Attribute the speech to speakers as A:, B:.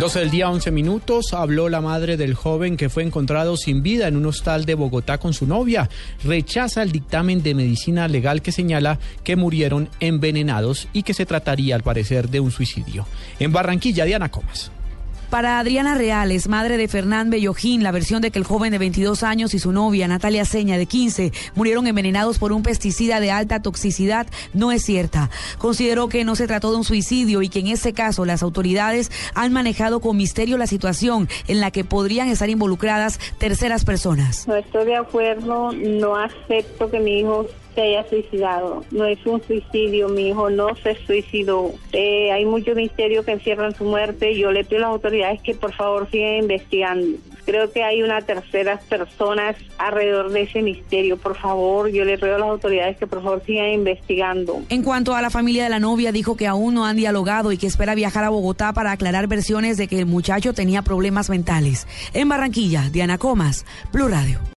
A: 12 del día, 11 minutos. Habló la madre del joven que fue encontrado sin vida en un hostal de Bogotá con su novia. Rechaza el dictamen de medicina legal que señala que murieron envenenados y que se trataría, al parecer, de un suicidio. En Barranquilla, Diana Comas.
B: Para Adriana Reales, madre de Fernán Bellojín, la versión de que el joven de 22 años y su novia, Natalia Seña, de 15, murieron envenenados por un pesticida de alta toxicidad no es cierta. Consideró que no se trató de un suicidio y que en ese caso las autoridades han manejado con misterio la situación en la que podrían estar involucradas terceras personas.
C: No estoy de acuerdo, no acepto que mi hijo se haya suicidado. No es un suicidio, mi hijo no se suicidó. Eh, hay mucho misterio que encierra su muerte. Yo le pido a las autoridades que por favor sigan investigando. Creo que hay una tercera personas alrededor de ese misterio. Por favor, yo le pido a las autoridades que por favor sigan investigando.
B: En cuanto a la familia de la novia, dijo que aún no han dialogado y que espera viajar a Bogotá para aclarar versiones de que el muchacho tenía problemas mentales. En Barranquilla, Diana Comas, Blue Radio.